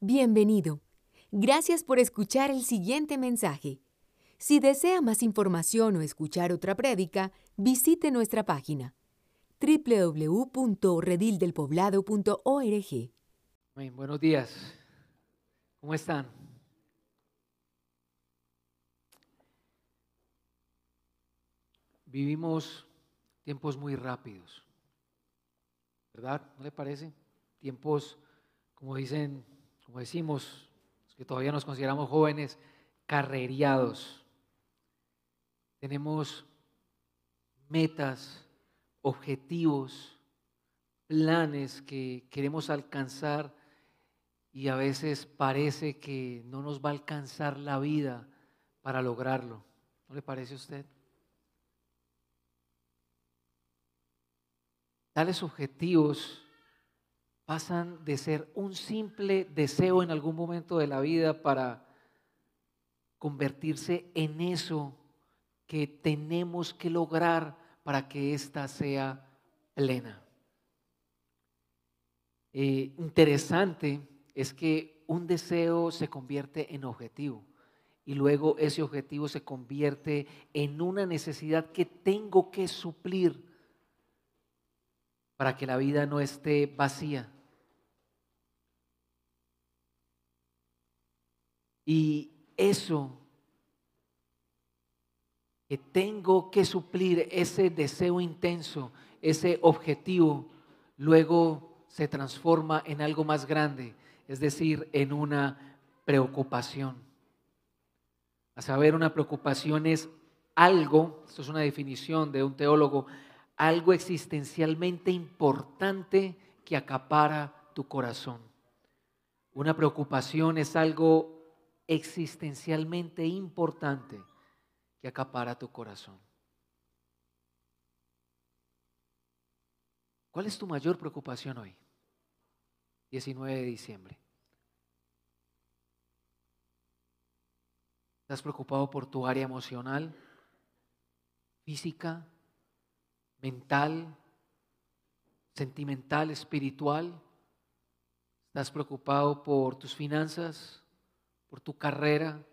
Bienvenido. Gracias por escuchar el siguiente mensaje. Si desea más información o escuchar otra prédica, visite nuestra página www.redildelpoblado.org. buenos días. ¿Cómo están? Vivimos tiempos muy rápidos, ¿verdad? ¿No le parece? Tiempos, como dicen como decimos, los que todavía nos consideramos jóvenes, carreriados. Tenemos metas, objetivos, planes que queremos alcanzar y a veces parece que no nos va a alcanzar la vida para lograrlo. ¿No le parece a usted? Tales objetivos pasan de ser un simple deseo en algún momento de la vida para convertirse en eso que tenemos que lograr para que ésta sea plena. Eh, interesante es que un deseo se convierte en objetivo y luego ese objetivo se convierte en una necesidad que tengo que suplir para que la vida no esté vacía. Y eso que tengo que suplir, ese deseo intenso, ese objetivo, luego se transforma en algo más grande, es decir, en una preocupación. A saber, una preocupación es algo, esto es una definición de un teólogo, algo existencialmente importante que acapara tu corazón. Una preocupación es algo existencialmente importante que acapara tu corazón. ¿Cuál es tu mayor preocupación hoy? 19 de diciembre. ¿Estás preocupado por tu área emocional, física, mental, sentimental, espiritual? ¿Estás preocupado por tus finanzas, por tu carrera,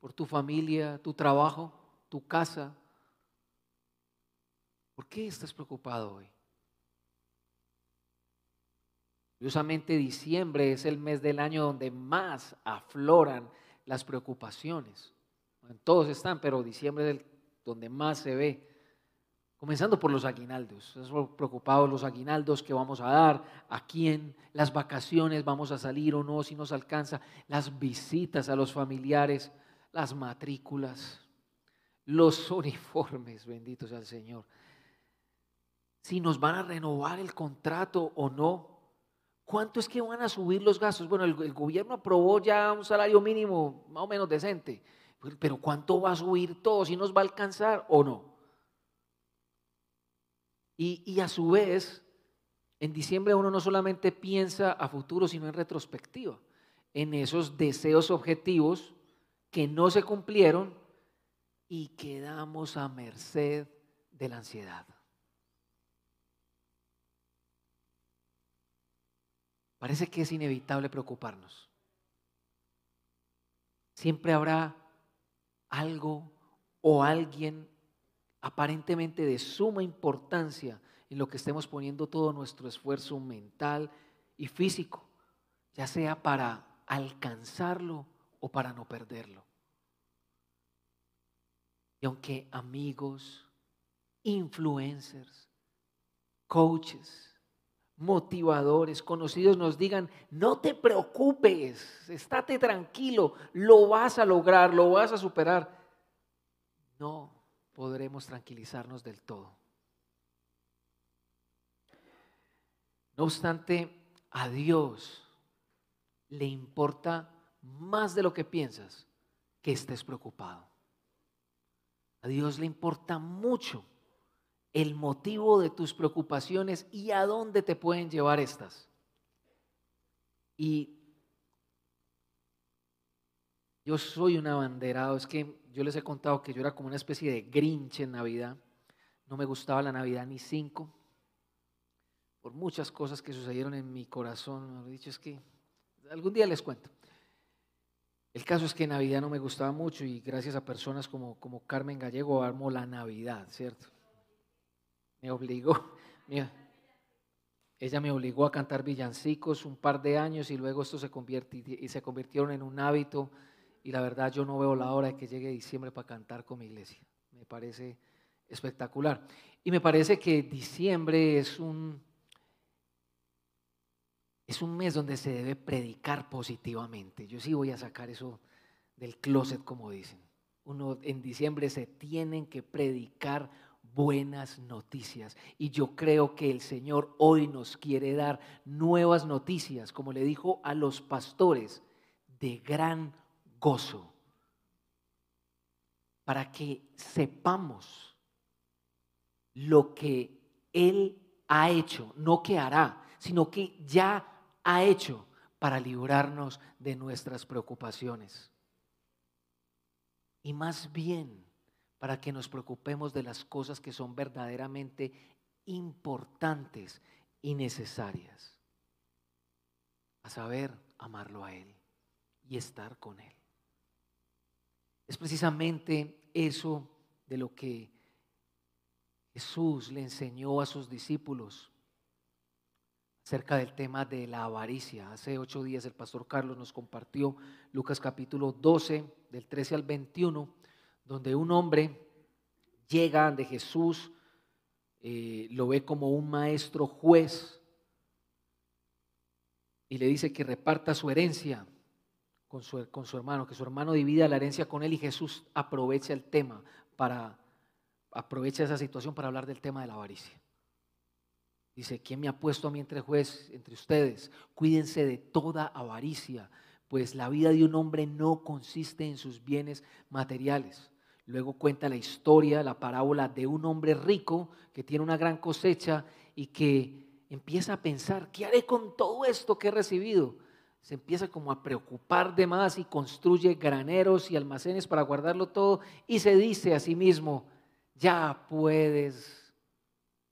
por tu familia, tu trabajo, tu casa. ¿Por qué estás preocupado hoy? Curiosamente, diciembre es el mes del año donde más afloran las preocupaciones. todos están, pero diciembre es el donde más se ve. Comenzando por los aguinaldos. Estamos preocupados los aguinaldos que vamos a dar, a quién, las vacaciones, vamos a salir o no, si nos alcanza, las visitas a los familiares, las matrículas, los uniformes, bendito sea el Señor. Si nos van a renovar el contrato o no. ¿Cuánto es que van a subir los gastos? Bueno, el, el gobierno aprobó ya un salario mínimo más o menos decente, pero ¿cuánto va a subir todo? ¿Si nos va a alcanzar o no? Y, a su vez, en diciembre uno no solamente piensa a futuro, sino en retrospectiva, en esos deseos objetivos que no se cumplieron y quedamos a merced de la ansiedad. Parece que es inevitable preocuparnos. Siempre habrá algo o alguien aparentemente de suma importancia en lo que estemos poniendo todo nuestro esfuerzo mental y físico, ya sea para alcanzarlo o para no perderlo. Y aunque amigos, influencers, coaches, motivadores, conocidos nos digan, no te preocupes, estate tranquilo, lo vas a lograr, lo vas a superar. No, podremos tranquilizarnos del todo. No obstante, a Dios le importa más de lo que piensas que estés preocupado. A Dios le importa mucho el motivo de tus preocupaciones y a dónde te pueden llevar estas. Y yo soy un abanderado, es que yo les he contado que yo era como una especie de grinch en Navidad. No me gustaba la Navidad ni cinco. Por muchas cosas que sucedieron en mi corazón. He dicho, es que algún día les cuento. El caso es que Navidad no me gustaba mucho y gracias a personas como, como Carmen Gallego armó la Navidad, ¿cierto? Me obligó, mira, ella me obligó a cantar villancicos un par de años y luego esto se, y se convirtieron en un hábito y la verdad yo no veo la hora de que llegue diciembre para cantar con mi iglesia. Me parece espectacular. Y me parece que diciembre es un, es un mes donde se debe predicar positivamente. Yo sí voy a sacar eso del closet, como dicen. Uno en diciembre se tienen que predicar buenas noticias. Y yo creo que el Señor hoy nos quiere dar nuevas noticias, como le dijo a los pastores, de gran gozo, para que sepamos lo que Él ha hecho, no que hará, sino que ya ha hecho para librarnos de nuestras preocupaciones. Y más bien para que nos preocupemos de las cosas que son verdaderamente importantes y necesarias. A saber, amarlo a Él y estar con Él. Es precisamente eso de lo que Jesús le enseñó a sus discípulos acerca del tema de la avaricia. Hace ocho días el pastor Carlos nos compartió Lucas capítulo 12, del 13 al 21, donde un hombre llega de Jesús, eh, lo ve como un maestro juez y le dice que reparta su herencia con su, con su hermano, que su hermano divida la herencia con él y Jesús aprovecha el tema para, aprovecha esa situación para hablar del tema de la avaricia. Dice, ¿quién me ha puesto a mí entre juez, entre ustedes? Cuídense de toda avaricia, pues la vida de un hombre no consiste en sus bienes materiales. Luego cuenta la historia, la parábola de un hombre rico que tiene una gran cosecha y que empieza a pensar, ¿qué haré con todo esto que he recibido? Se empieza como a preocupar de más y construye graneros y almacenes para guardarlo todo y se dice a sí mismo, ya puedes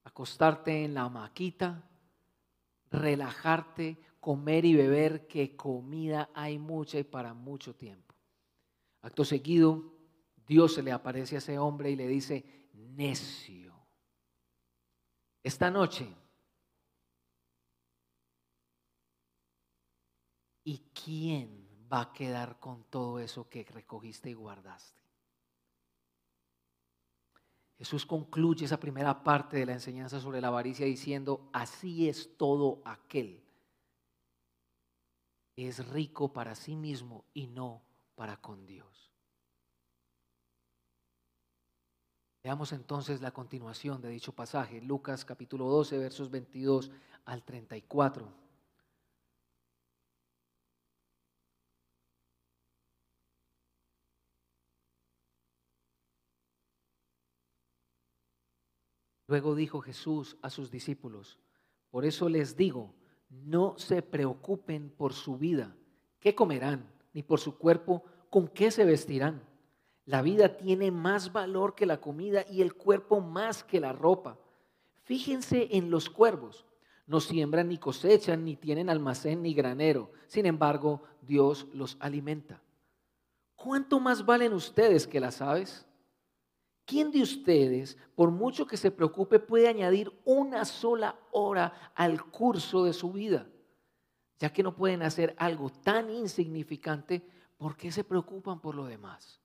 acostarte en la maquita, relajarte, comer y beber, que comida hay mucha y para mucho tiempo. Acto seguido, Dios se le aparece a ese hombre y le dice, necio, esta noche, ¿y quién va a quedar con todo eso que recogiste y guardaste? Jesús concluye esa primera parte de la enseñanza sobre la avaricia diciendo, así es todo aquel es rico para sí mismo y no para con Dios. Veamos entonces la continuación de dicho pasaje, Lucas capítulo 12, versos 22 al 34. Luego dijo Jesús a sus discípulos, por eso les digo, no se preocupen por su vida, qué comerán, ni por su cuerpo, con qué se vestirán. La vida tiene más valor que la comida y el cuerpo más que la ropa. Fíjense en los cuervos. No siembran ni cosechan, ni tienen almacén ni granero. Sin embargo, Dios los alimenta. ¿Cuánto más valen ustedes que las aves? ¿Quién de ustedes, por mucho que se preocupe, puede añadir una sola hora al curso de su vida? Ya que no pueden hacer algo tan insignificante, ¿por qué se preocupan por lo demás?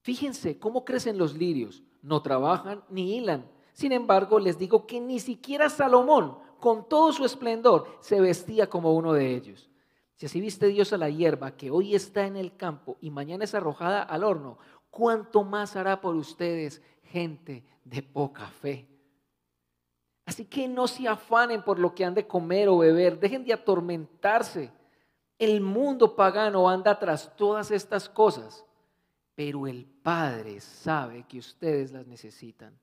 Fíjense cómo crecen los lirios, no trabajan ni hilan. Sin embargo, les digo que ni siquiera Salomón, con todo su esplendor, se vestía como uno de ellos. Si así viste Dios a la hierba que hoy está en el campo y mañana es arrojada al horno, ¿cuánto más hará por ustedes gente de poca fe? Así que no se afanen por lo que han de comer o beber, dejen de atormentarse. El mundo pagano anda tras todas estas cosas, pero el Padre sabe que ustedes las necesitan.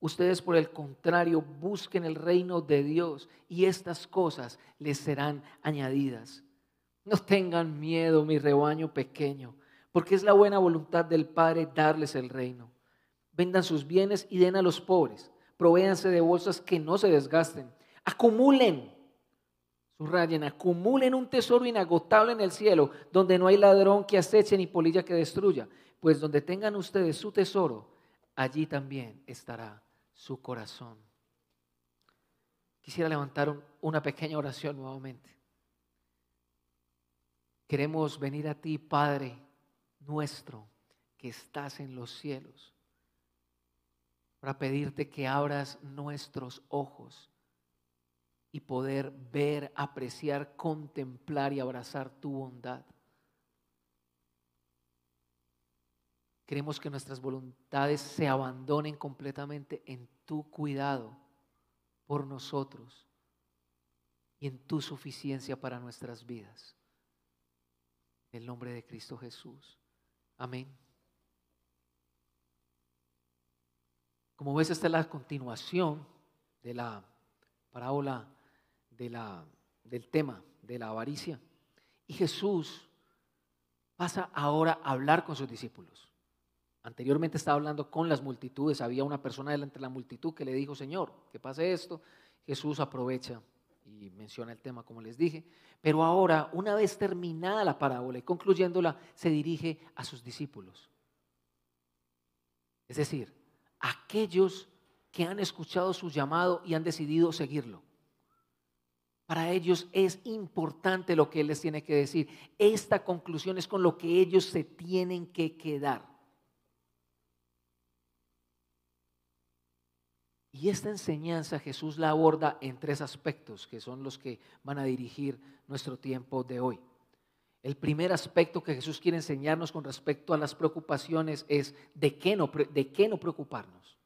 Ustedes, por el contrario, busquen el reino de Dios y estas cosas les serán añadidas. No tengan miedo, mi rebaño pequeño, porque es la buena voluntad del Padre darles el reino. Vendan sus bienes y den a los pobres. Provéanse de bolsas que no se desgasten. Acumulen Subrayen, acumulen un tesoro inagotable en el cielo, donde no hay ladrón que aceche ni polilla que destruya. Pues donde tengan ustedes su tesoro, allí también estará su corazón. Quisiera levantar una pequeña oración nuevamente. Queremos venir a ti, Padre nuestro, que estás en los cielos, para pedirte que abras nuestros ojos y poder ver, apreciar, contemplar y abrazar tu bondad. Queremos que nuestras voluntades se abandonen completamente en tu cuidado por nosotros y en tu suficiencia para nuestras vidas. En el nombre de Cristo Jesús. Amén. Como ves, esta es la continuación de la parábola de la, del tema de la avaricia. Y Jesús pasa ahora a hablar con sus discípulos. Anteriormente estaba hablando con las multitudes, había una persona delante de la multitud que le dijo, Señor, que pase esto. Jesús aprovecha y menciona el tema, como les dije. Pero ahora, una vez terminada la parábola y concluyéndola, se dirige a sus discípulos. Es decir, aquellos que han escuchado su llamado y han decidido seguirlo. Para ellos es importante lo que Él les tiene que decir. Esta conclusión es con lo que ellos se tienen que quedar. Y esta enseñanza Jesús la aborda en tres aspectos que son los que van a dirigir nuestro tiempo de hoy. El primer aspecto que Jesús quiere enseñarnos con respecto a las preocupaciones es de qué no, de qué no preocuparnos.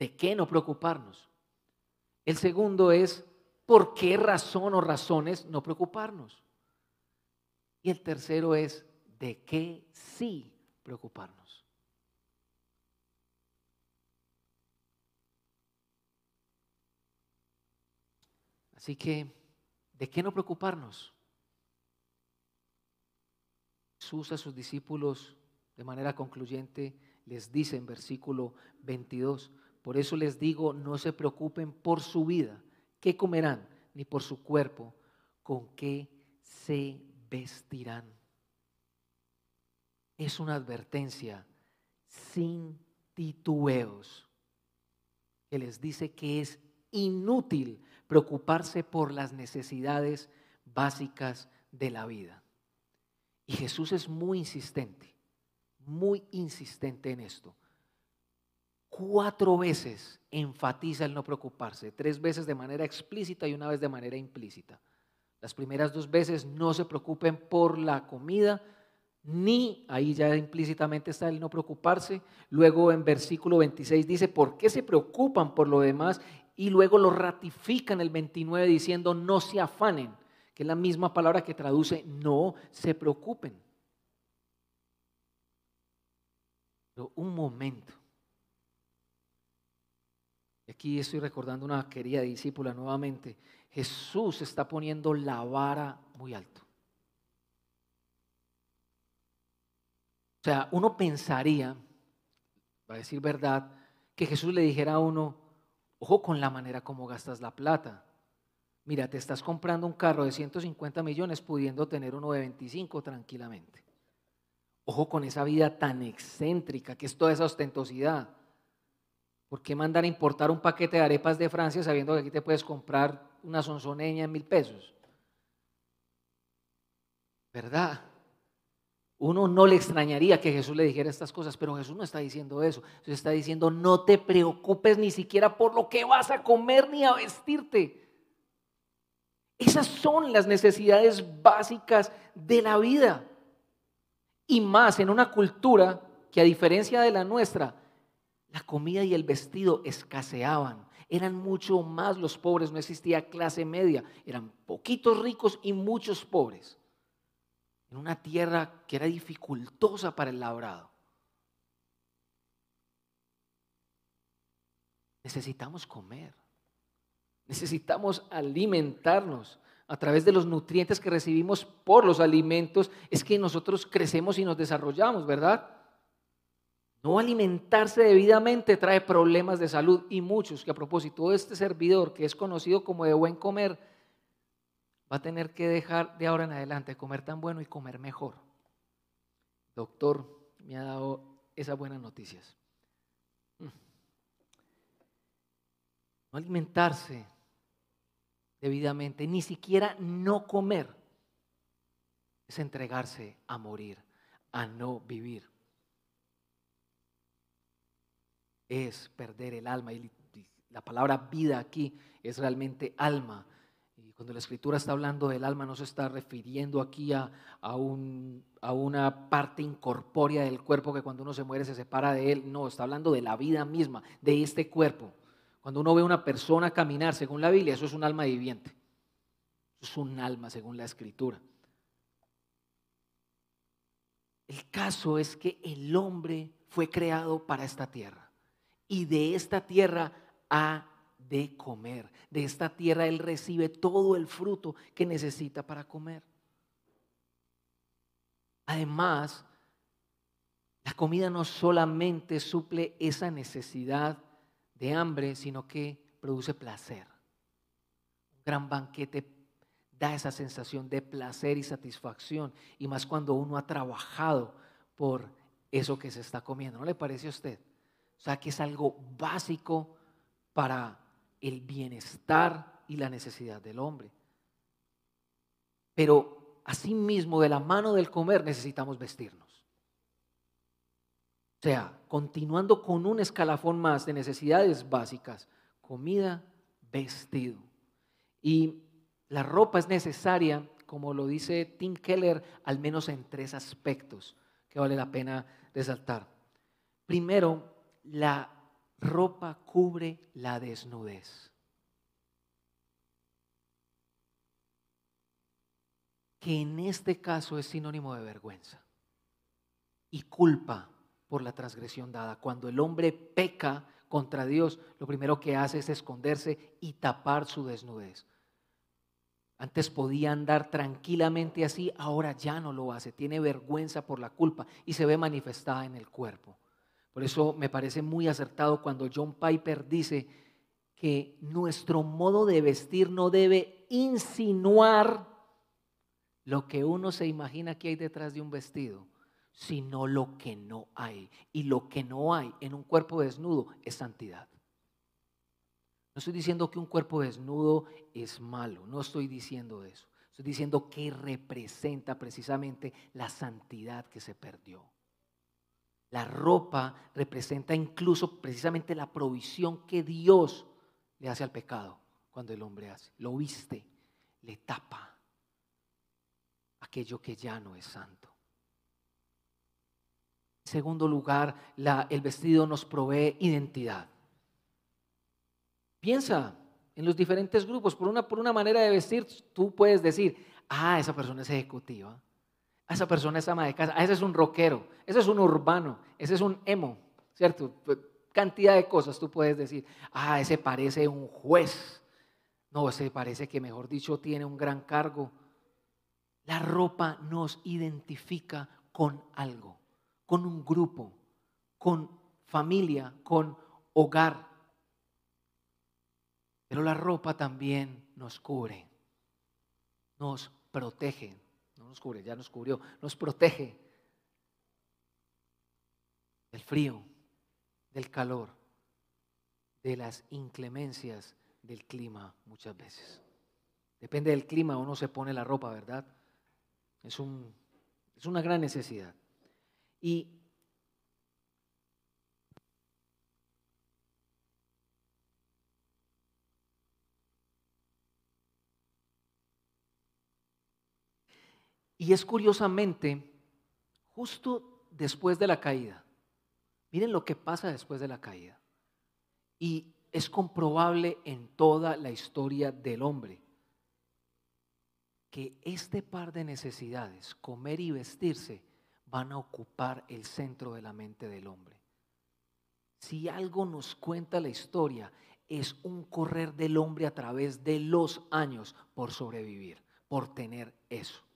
¿De qué no preocuparnos? El segundo es ¿Por qué razón o razones no preocuparnos? Y el tercero es, ¿de qué sí preocuparnos? Así que, ¿de qué no preocuparnos? Jesús a sus discípulos de manera concluyente les dice en versículo 22, por eso les digo, no se preocupen por su vida qué comerán, ni por su cuerpo, con qué se vestirán. Es una advertencia sin titubeos que les dice que es inútil preocuparse por las necesidades básicas de la vida. Y Jesús es muy insistente, muy insistente en esto cuatro veces enfatiza el no preocuparse, tres veces de manera explícita y una vez de manera implícita. Las primeras dos veces no se preocupen por la comida, ni ahí ya implícitamente está el no preocuparse. Luego en versículo 26 dice, ¿por qué se preocupan por lo demás? Y luego lo ratifican el 29 diciendo, no se afanen, que es la misma palabra que traduce, no se preocupen. Pero un momento. Aquí estoy recordando una querida discípula nuevamente. Jesús está poniendo la vara muy alto. O sea, uno pensaría, va a decir verdad, que Jesús le dijera a uno, ojo con la manera como gastas la plata. Mira, te estás comprando un carro de 150 millones pudiendo tener uno de 25 tranquilamente. Ojo con esa vida tan excéntrica que es toda esa ostentosidad. ¿Por qué mandar a importar un paquete de arepas de Francia sabiendo que aquí te puedes comprar una sonzoneña en mil pesos? ¿Verdad? Uno no le extrañaría que Jesús le dijera estas cosas, pero Jesús no está diciendo eso. Jesús está diciendo, no te preocupes ni siquiera por lo que vas a comer ni a vestirte. Esas son las necesidades básicas de la vida. Y más en una cultura que a diferencia de la nuestra, la comida y el vestido escaseaban. Eran mucho más los pobres, no existía clase media. Eran poquitos ricos y muchos pobres. En una tierra que era dificultosa para el labrado. Necesitamos comer. Necesitamos alimentarnos a través de los nutrientes que recibimos por los alimentos. Es que nosotros crecemos y nos desarrollamos, ¿verdad? No alimentarse debidamente trae problemas de salud y muchos que a propósito de este servidor que es conocido como de buen comer, va a tener que dejar de ahora en adelante comer tan bueno y comer mejor. Doctor, me ha dado esas buenas noticias. Mm. No alimentarse debidamente, ni siquiera no comer, es entregarse a morir, a no vivir. Es perder el alma y la palabra vida aquí es realmente alma cuando la escritura está hablando del alma, no se está refiriendo aquí a, a, una parte incorpórea del cuerpo que cuando uno se muere se separa de él. No, está hablando de la vida misma, de este cuerpo. Cuando uno ve a una persona caminar, según la Biblia, eso es un alma viviente. Eso es un alma, según la escritura. El caso es que el hombre fue creado para esta tierra y de esta tierra ha de comer. De esta tierra Él recibe todo el fruto que necesita para comer. Además, la comida no solamente suple esa necesidad de hambre, sino que produce placer. Un gran banquete da esa sensación de placer y satisfacción, y más cuando uno ha trabajado por eso que se está comiendo. ¿No le parece a usted? O sea, que es algo básico para el bienestar y la necesidad del hombre. Pero asimismo, de la mano del comer necesitamos vestirnos. O sea, continuando con un escalafón más de necesidades básicas, comida, vestido. Y la ropa es necesaria, como lo dice Tim Keller, al menos en tres aspectos que vale la pena resaltar. Primero, la ropa cubre la desnudez. Que en este caso es sinónimo de vergüenza y culpa por la transgresión dada. Cuando el hombre peca contra Dios, lo primero que hace es esconderse y tapar su desnudez. Antes podía andar tranquilamente así, ahora ya no lo hace. Tiene vergüenza por la culpa y se ve manifestada en el cuerpo. Por eso me parece muy acertado cuando John Piper dice que nuestro modo de vestir no debe insinuar lo que uno se imagina que hay detrás de un vestido, sino lo que no hay. Y lo que no hay en un cuerpo desnudo es santidad. No estoy diciendo que un cuerpo desnudo es malo, no estoy diciendo eso. Estoy diciendo que representa precisamente la santidad que se perdió. La ropa representa incluso precisamente la provisión que Dios le hace al pecado cuando el hombre hace. Lo viste, le tapa aquello que ya no es santo. En segundo lugar, el vestido nos provee identidad. Piensa en los diferentes grupos. Por una, por una manera de vestir, tú puedes decir, ah, esa persona es ejecutiva a esa persona es ama de casa, a ese es un rockero, ese es un urbano, ese es un emo, ¿cierto? Cantidad de cosas tú puedes decir, ah, ese parece un juez, no, ese parece que mejor dicho tiene un gran cargo. La ropa nos identifica con algo, con un grupo, con familia, con hogar. Pero la ropa también nos cubre, nos protege, nos cubre, ya nos cubrió, nos protege del frío, del calor, de las inclemencias del clima muchas veces. Depende del clima, uno se pone la ropa, ¿verdad? Es, un, es una gran necesidad. Y Y es curiosamente, justo después de la caída, miren lo que pasa después de la caída. Y es comprobable en toda la historia del hombre que este par de necesidades, comer y vestirse, van a ocupar el centro de la mente del hombre. Si algo nos cuenta la historia, es un correr del hombre a través de los años por sobrevivir, por tener eso.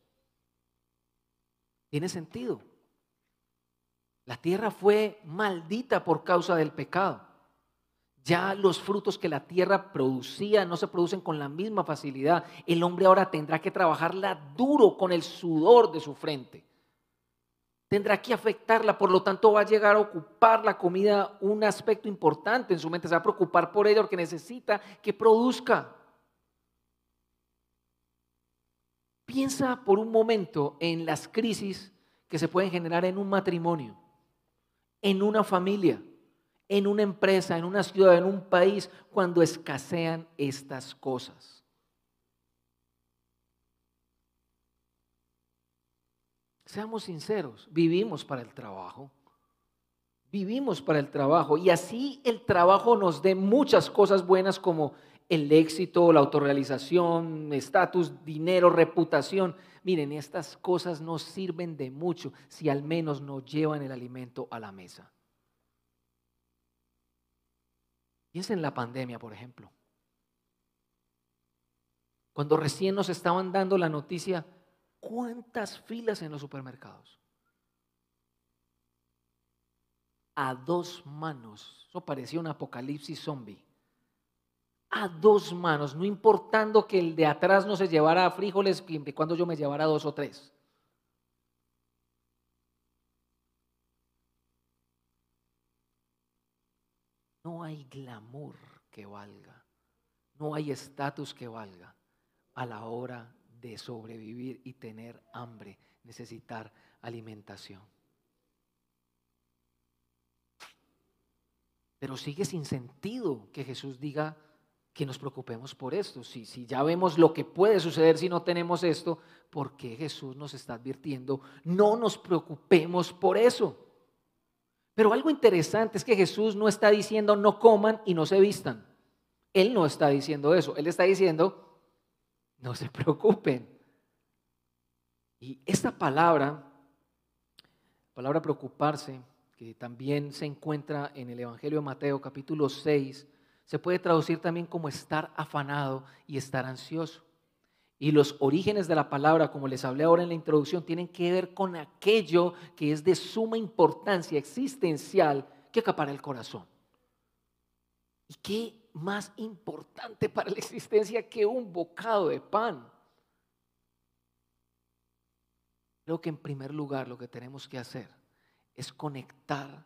Tiene sentido. La tierra fue maldita por causa del pecado. Ya los frutos que la tierra producía no se producen con la misma facilidad. El hombre ahora tendrá que trabajarla duro con el sudor de su frente. Tendrá que afectarla, por lo tanto va a llegar a ocupar la comida un aspecto importante en su mente. Se va a preocupar por ella porque necesita que produzca. Piensa por un momento en las crisis que se pueden generar en un matrimonio, en una familia en una empresa, en una ciudad, en un país, cuando escasean estas cosas. Seamos sinceros, vivimos para el trabajo. Vivimos para el trabajo y así el trabajo nos dé muchas cosas buenas como el éxito, la autorrealización, estatus, dinero, reputación. Miren, estas cosas no sirven de mucho si al menos no llevan el alimento a la mesa. Piensa en la pandemia, por ejemplo. Cuando recién nos estaban dando la noticia, ¿cuántas filas en los supermercados? A dos manos. Eso parecía un apocalipsis zombie. A dos manos, no importando que el de atrás no se llevara frijoles, cuando yo me llevara dos o tres. No hay glamour que valga, no hay estatus que valga a la hora de sobrevivir y tener hambre, necesitar alimentación. Pero sigue sin sentido que Jesús diga que nos preocupemos por esto. Si, si ya vemos lo que puede suceder si no tenemos esto, ¿por qué Jesús nos está advirtiendo? No nos preocupemos por eso. Pero algo interesante es que Jesús no está diciendo no coman y no se vistan. Él no está diciendo eso. Él está diciendo no se preocupen. Y esta palabra, palabra preocuparse, que también se encuentra en el Evangelio de Mateo capítulo 6, se puede traducir también como estar afanado y estar ansioso. Y los orígenes de la palabra, como les hablé ahora en la introducción, tienen que ver con aquello que es de suma importancia existencial que acapara el corazón. ¿Y qué más importante para la existencia que un bocado de pan? Creo que en primer lugar lo que tenemos que hacer es conectar,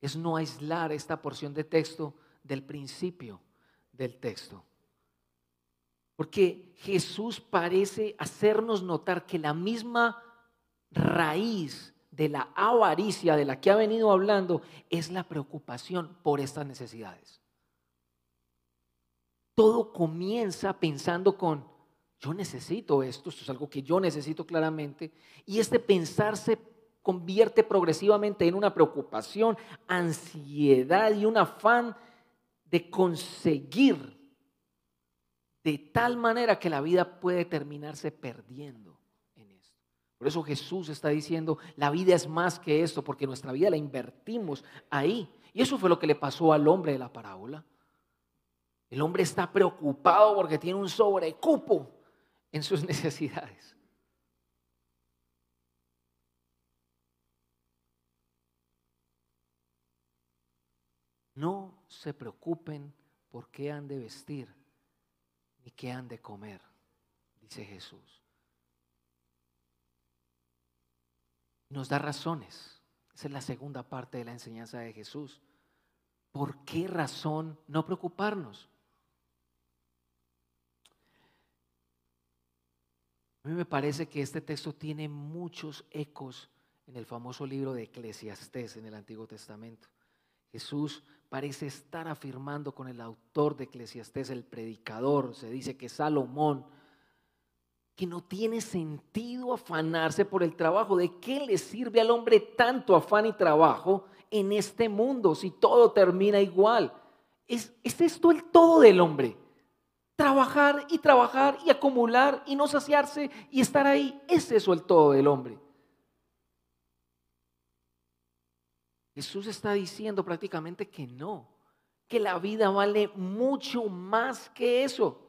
es no aislar esta porción de texto del principio del texto. Porque Jesús parece hacernos notar que la misma raíz de la avaricia de la que ha venido hablando es la preocupación por estas necesidades. Todo comienza pensando con, yo necesito esto, esto es algo que yo necesito claramente, y este pensar se convierte progresivamente en una preocupación, ansiedad y un afán de conseguir de tal manera que la vida puede terminarse perdiendo en esto. Por eso Jesús está diciendo, la vida es más que esto, porque nuestra vida la invertimos ahí. Y eso fue lo que le pasó al hombre de la parábola. El hombre está preocupado porque tiene un sobrecupo en sus necesidades. No se preocupen por qué han de vestir ¿Y qué han de comer? Dice Jesús. Nos da razones. Esa es la segunda parte de la enseñanza de Jesús. ¿Por qué razón no preocuparnos? A mí me parece que este texto tiene muchos ecos en el famoso libro de Eclesiastés en el Antiguo Testamento. Jesús parece estar afirmando con el autor de Eclesiastés, el predicador, se dice que Salomón, que no tiene sentido afanarse por el trabajo. ¿De qué le sirve al hombre tanto afán y trabajo en este mundo si todo termina igual? ¿Es, ¿Es esto el todo del hombre? Trabajar y trabajar y acumular y no saciarse y estar ahí. ¿Es eso el todo del hombre? Jesús está diciendo prácticamente que no, que la vida vale mucho más que eso.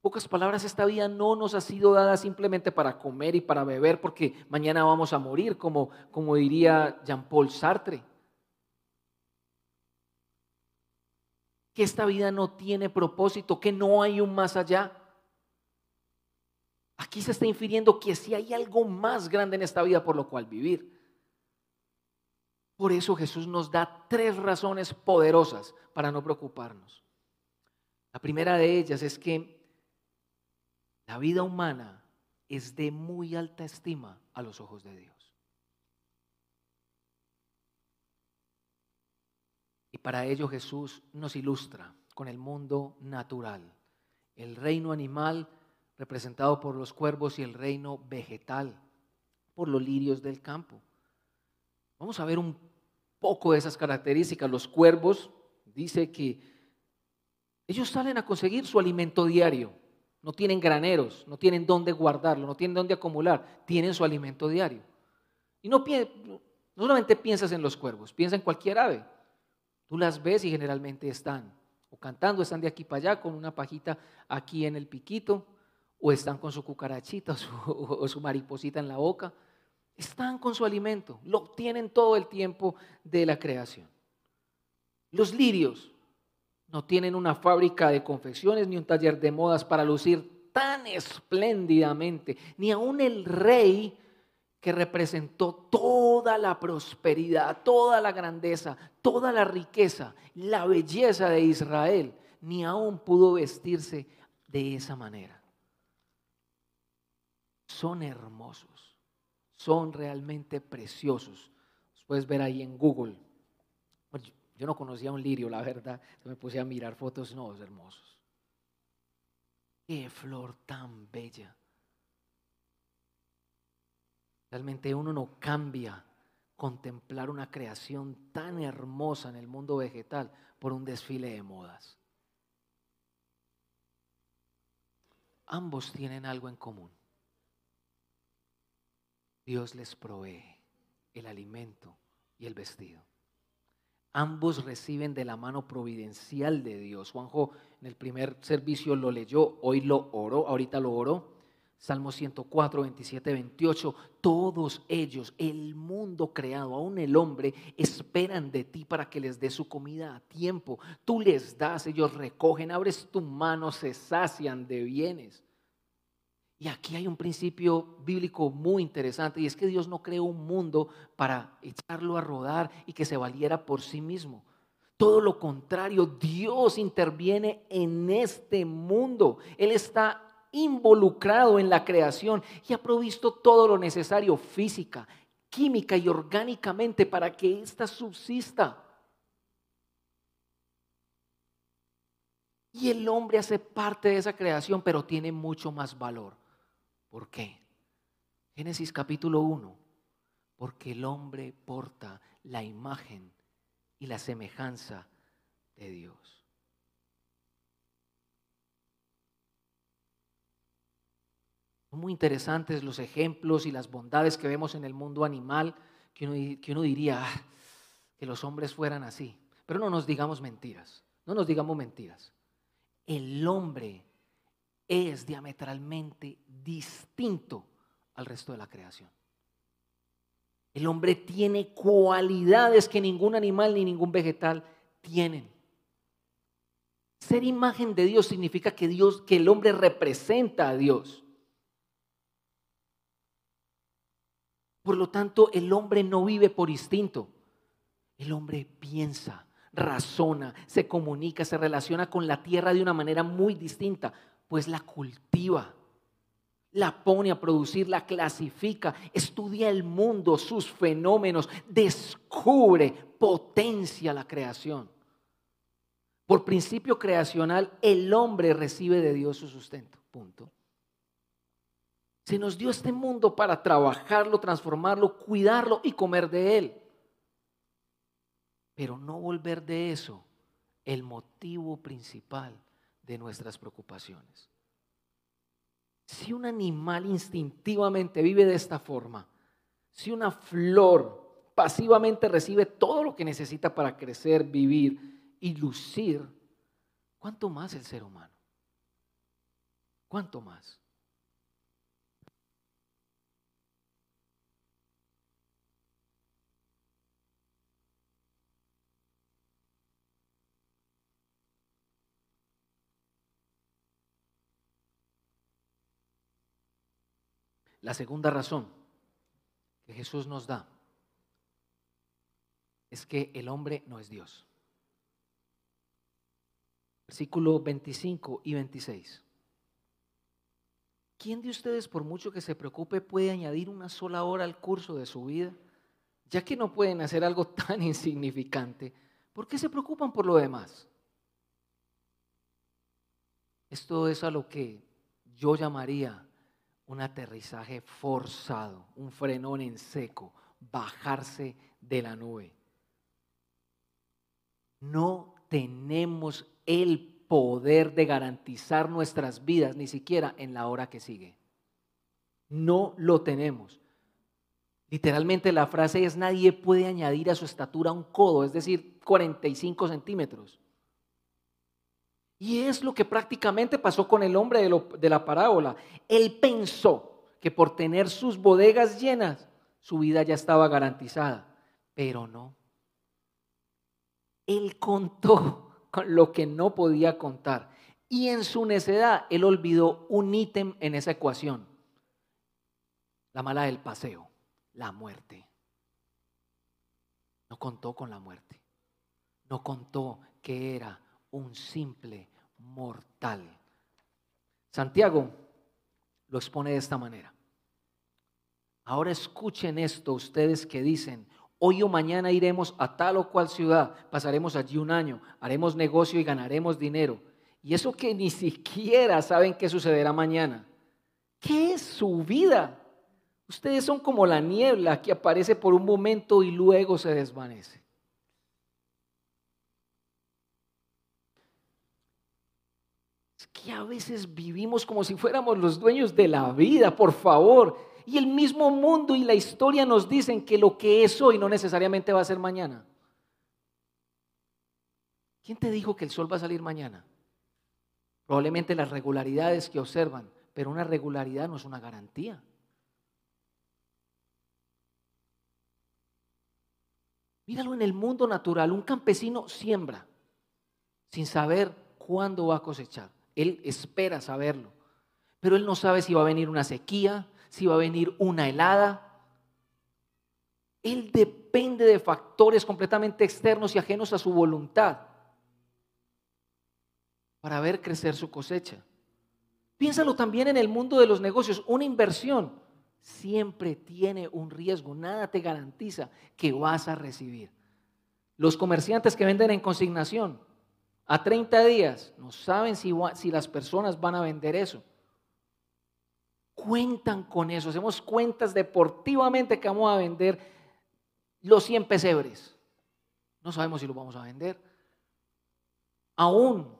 Pocas palabras, esta vida no nos ha sido dada simplemente para comer y para beber porque mañana vamos a morir, como, como diría Jean-Paul Sartre. que esta vida no tiene propósito, que no hay un más allá. Aquí se está infiriendo que si hay algo más grande en esta vida por lo cual vivir. Por eso Jesús nos da tres razones poderosas para no preocuparnos. La primera de ellas es que la vida humana es de muy alta estima a los ojos de Dios. Y para ello Jesús nos ilustra con el mundo natural, el reino animal representado por los cuervos y el reino vegetal por los lirios del campo. Vamos a ver un poco de esas características. Los cuervos, dice que ellos salen a conseguir su alimento diario. No tienen graneros, no tienen dónde guardarlo, no tienen dónde acumular, tienen su alimento diario. Y no, solamente piensas en los cuervos, piensa en cualquier ave. Tú las ves y generalmente están o cantando, están de aquí para allá con una pajita aquí en el piquito, o están con su cucarachita o su, mariposita en la boca. Están con su alimento, lo obtienen todo el tiempo de la creación. Los lirios no tienen una fábrica de confecciones ni un taller de modas para lucir tan espléndidamente, ni aun el rey que representó toda la prosperidad, toda la grandeza, toda la riqueza, la belleza de Israel, ni aún pudo vestirse de esa manera. Son hermosos, son realmente preciosos. Los puedes ver ahí en Google. Yo no conocía un lirio, la verdad. Me puse a mirar fotos, no, hermosos. Qué flor tan bella. Realmente uno no cambia contemplar una creación tan hermosa en el mundo vegetal por un desfile de modas. Ambos tienen algo en común. Dios les provee el alimento y el vestido. Ambos reciben de la mano providencial de Dios. Juanjo en el primer servicio lo leyó, hoy lo oró, ahorita lo oró. Salmo 104, 27, 28, todos ellos, el mundo creado, aún el hombre, esperan de ti para que les dé su comida a tiempo. Tú les das, ellos recogen, abres tu mano, se sacian de bienes. Y aquí hay un principio bíblico muy interesante y es que Dios no creó un mundo para echarlo a rodar y que se valiera por sí mismo. Todo lo contrario, Dios interviene en este mundo. Él está involucrado en la creación y ha provisto todo lo necesario física, química y orgánicamente para que ésta subsista. Y el hombre hace parte de esa creación, pero tiene mucho más valor. ¿Por qué? Génesis capítulo 1. Porque el hombre porta la imagen y la semejanza de Dios. muy interesantes los ejemplos y las bondades que vemos en el mundo animal, que uno, diría ah, que los hombres fueran así. Pero no nos digamos mentiras, no nos digamos mentiras. El hombre es diametralmente distinto al resto de la creación. El hombre tiene cualidades que ningún animal ni ningún vegetal tienen. Ser imagen de Dios significa que Dios, que el hombre representa a Dios. Por lo tanto, el hombre no vive por instinto. El hombre piensa, razona, se comunica, se relaciona con la tierra de una manera muy distinta, pues la cultiva, la pone a producir, la clasifica, estudia el mundo, sus fenómenos, descubre, potencia la creación. Por principio creacional, el hombre recibe de Dios su sustento. Punto. Se nos dio este mundo para trabajarlo, transformarlo, cuidarlo y comer de él. Pero no volver de eso el motivo principal de nuestras preocupaciones. Si un animal instintivamente vive de esta forma, si una flor pasivamente recibe todo lo que necesita para crecer, vivir y lucir, ¿cuánto más el ser humano? ¿Cuánto más? La segunda razón que Jesús nos da es que el hombre no es Dios. Versículo 25 y 26. ¿Quién de ustedes, por mucho que se preocupe, puede añadir una sola hora al curso de su vida? Ya que no pueden hacer algo tan insignificante, ¿por qué se preocupan por lo demás? Esto es a lo que yo llamaría un aterrizaje forzado, un frenón en seco, bajarse de la nube. No tenemos el poder de garantizar nuestras vidas, ni siquiera en la hora que sigue. No lo tenemos. Literalmente la frase es nadie puede añadir a su estatura un codo, es decir, 45 centímetros. Y es lo que prácticamente pasó con el hombre de, de la parábola. Él pensó que por tener sus bodegas llenas, su vida ya estaba garantizada, pero no. Él contó lo que no podía contar. Y en su necedad, él olvidó un ítem en esa ecuación. La mala del paseo, la muerte. No contó con la muerte. No contó que era un simple mortal. Santiago lo expone de esta manera. Ahora escuchen esto ustedes que dicen, Hoy o mañana iremos a tal o cual ciudad, pasaremos allí un año, haremos negocio y ganaremos dinero. Y eso que ni siquiera saben qué sucederá mañana. ¿Qué es su vida? Ustedes son como la niebla que aparece por un momento y luego se desvanece. Es que a veces vivimos como si fuéramos los dueños de la vida, por favor. Y el mismo mundo y la historia nos dicen que lo que es hoy no necesariamente va a ser mañana. ¿Quién te dijo que el sol va a salir mañana? Probablemente las regularidades que observan, pero una regularidad no es una garantía. Míralo en el mundo natural, un campesino siembra sin saber cuándo va a cosechar. Él espera saberlo, pero él no sabe si va a venir una sequía, si va a venir una helada. Él depende de factores completamente externos y ajenos a su voluntad para ver crecer su cosecha. Piénsalo también en el mundo de los negocios. Una inversión siempre tiene un riesgo. Nada te garantiza que vas a recibir. Los comerciantes que venden en consignación a 30 días no saben si, las personas van a vender eso cuentan con eso. Hacemos cuentas deportivamente que vamos a vender los 100 pesebres. No sabemos si los vamos a vender. Aún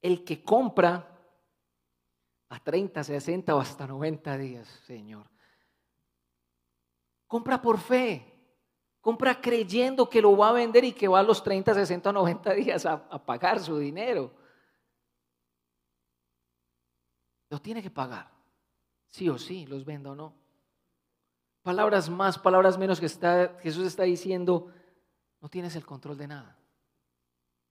el que compra a 30, 60 o hasta 90 días, Señor. Compra por fe. Compra creyendo que lo va a vender y que va a los 30, 60 o 90 días a, a pagar su dinero. Lo tiene que pagar. Sí o sí, los venda o no. Palabras más, palabras menos que está, Jesús está diciendo, no tienes el control de nada.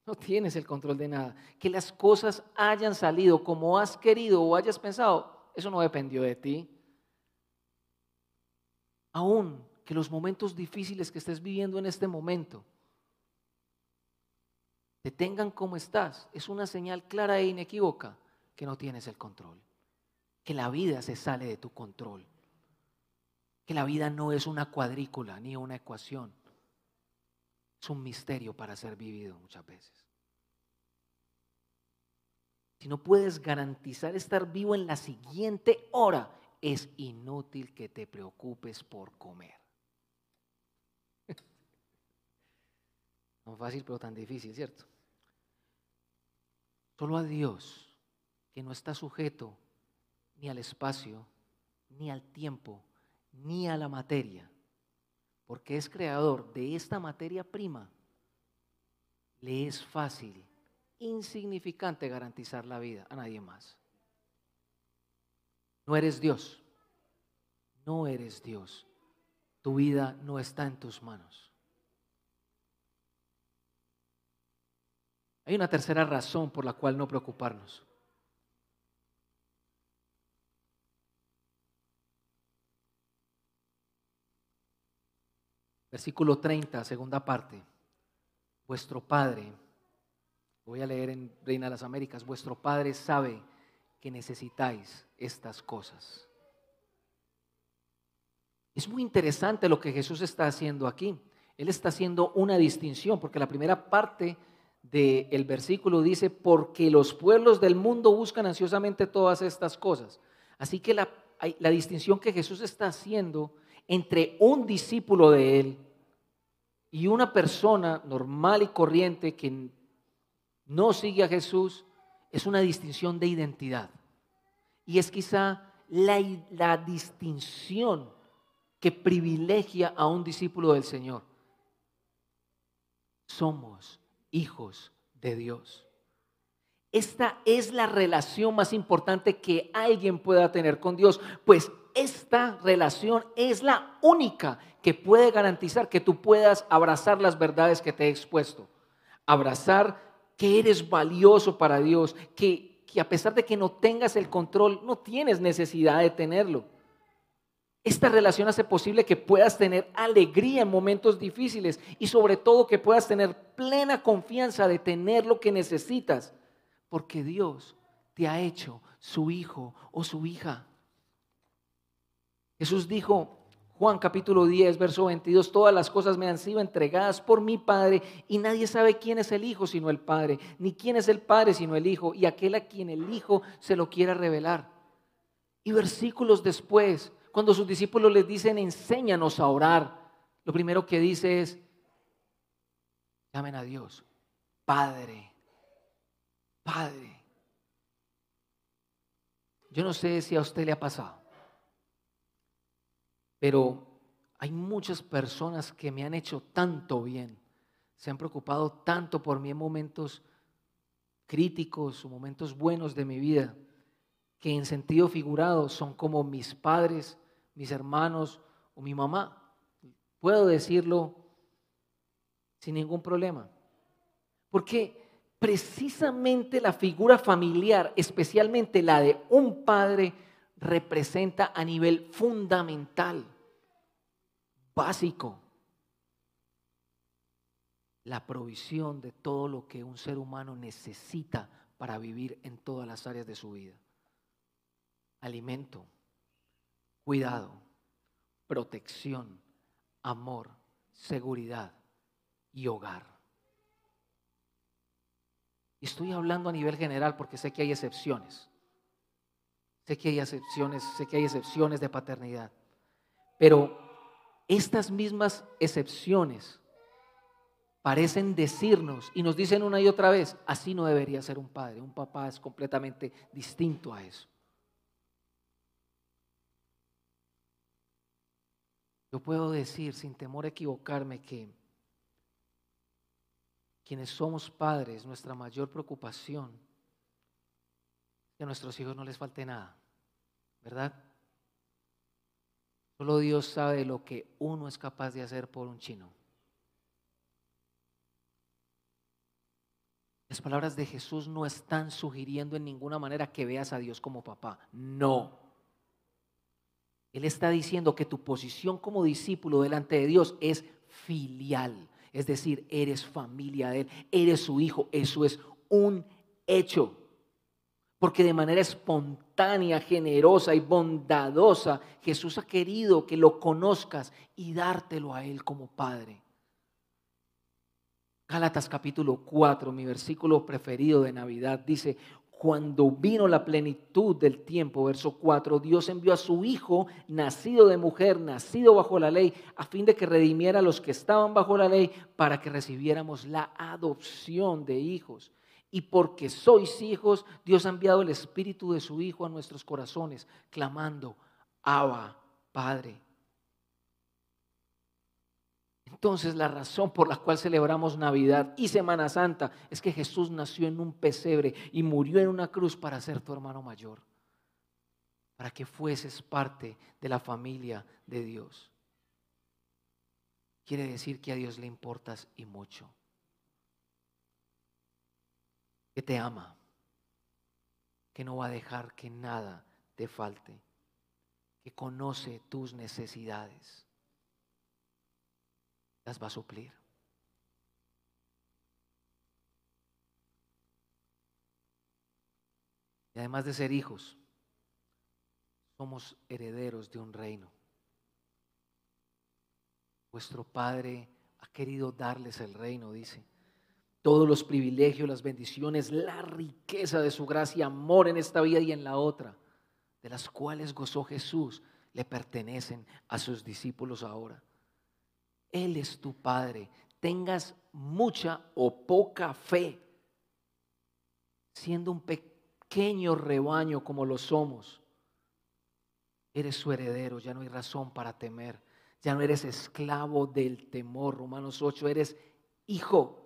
No tienes el control de nada. Que las cosas hayan salido como has querido o hayas pensado, eso no dependió de ti. Aún que los momentos difíciles que estés viviendo en este momento te tengan como estás, es una señal clara e inequívoca que no tienes el control que la vida se sale de tu control, que la vida no es una cuadrícula ni una ecuación, es un misterio para ser vivido muchas veces. Si no puedes garantizar estar vivo en la siguiente hora, es inútil que te preocupes por comer. No fácil, pero tan difícil, ¿cierto? Solo a Dios, que no está sujeto ni al espacio, ni al tiempo, ni a la materia, porque es creador de esta materia prima, le es fácil, insignificante garantizar la vida a nadie más. No eres Dios, no eres Dios, tu vida no está en tus manos. Hay una tercera razón por la cual no preocuparnos. Versículo 30, segunda parte. Vuestro Padre, voy a leer en Reina de las Américas, vuestro Padre sabe que necesitáis estas cosas. Es muy interesante lo que Jesús está haciendo aquí. Él está haciendo una distinción, porque la primera parte del versículo dice, porque los pueblos del mundo buscan ansiosamente todas estas cosas. Así que la, la distinción que Jesús está haciendo entre un discípulo de Él y una persona normal y corriente que no sigue a Jesús es una distinción de identidad. Y es quizá la, la distinción que privilegia a un discípulo del Señor. Somos hijos de Dios. Esta es la relación más importante que alguien pueda tener con Dios, pues esta relación es la única que puede garantizar que tú puedas abrazar las verdades que te he expuesto. Abrazar que eres valioso para Dios, que, que a pesar de que no tengas el control, no tienes necesidad de tenerlo. Esta relación hace posible que puedas tener alegría en momentos difíciles y sobre todo que puedas tener plena confianza de tener lo que necesitas, porque Dios te ha hecho su hijo o su hija. Jesús dijo, Juan capítulo 10, verso 22, todas las cosas me han sido entregadas por mi Padre y nadie sabe quién es el Hijo sino el Padre, ni quién es el Padre sino el Hijo y aquel a quien el Hijo se lo quiera revelar. Y versículos después, cuando sus discípulos les dicen, enséñanos a orar, lo primero que dice es, llamen a Dios, Padre, Padre. Yo no sé si a usted le ha pasado, pero hay muchas personas que me han hecho tanto bien, se han preocupado tanto por mí en momentos críticos o momentos buenos de mi vida, que en sentido figurado son como mis padres, mis hermanos o mi mamá. Puedo decirlo sin ningún problema. Porque precisamente la figura familiar, especialmente la de un padre, representa a nivel fundamental, básico, la provisión de todo lo que un ser humano necesita para vivir en todas las áreas de su vida. Alimento, cuidado, protección, amor, seguridad y hogar. Y estoy hablando a nivel general porque sé que hay excepciones. Sé que hay excepciones, sé que hay excepciones de paternidad. Pero estas mismas excepciones parecen decirnos y nos dicen una y otra vez, así no debería ser un padre. Un papá es completamente distinto a eso. Yo puedo decir sin temor a equivocarme que quienes somos padres, nuestra mayor preocupación es que a nuestros hijos no les falte nada, ¿verdad? Solo Dios sabe lo que uno es capaz de hacer por un chino. Las palabras de Jesús no están sugiriendo en ninguna manera que veas a Dios como papá. No. Él está diciendo que tu posición como discípulo delante de Dios es filial, es decir, eres familia de Él, eres su hijo, eso es un hecho. Porque de manera espontánea, generosa y bondadosa, Jesús ha querido que lo conozcas y dártelo a Él como Padre. Gálatas capítulo 4, mi versículo preferido de Navidad, dice, cuando vino la plenitud del tiempo, verso 4, Dios envió a su Hijo, nacido de mujer, nacido bajo la ley, a fin de que redimiera a los que estaban bajo la ley, para que recibiéramos la adopción de hijos. Y porque sois hijos, Dios ha enviado el Espíritu de su Hijo a nuestros corazones, clamando, Abba, Padre. Entonces la razón por la cual celebramos Navidad y Semana Santa es que Jesús nació en un pesebre y murió en una cruz para ser tu hermano mayor, para que fueses parte de la familia de Dios. Quiere decir que a Dios le importas y mucho, que te ama, que no va a dejar que nada te falte, que conoce tus necesidades las va a suplir. Y además de ser hijos, somos herederos de un reino. Vuestro Padre ha querido darles el reino, dice. Todos los privilegios, las bendiciones, la riqueza de su gracia, amor en esta vida y en la otra, de las cuales gozó Jesús, le pertenecen a sus discípulos ahora. Él es tu Padre. Tengas mucha o poca fe, siendo un pequeño rebaño como lo somos. Eres su heredero, ya no hay razón para temer. Ya no eres esclavo del temor. Romanos 8, eres hijo.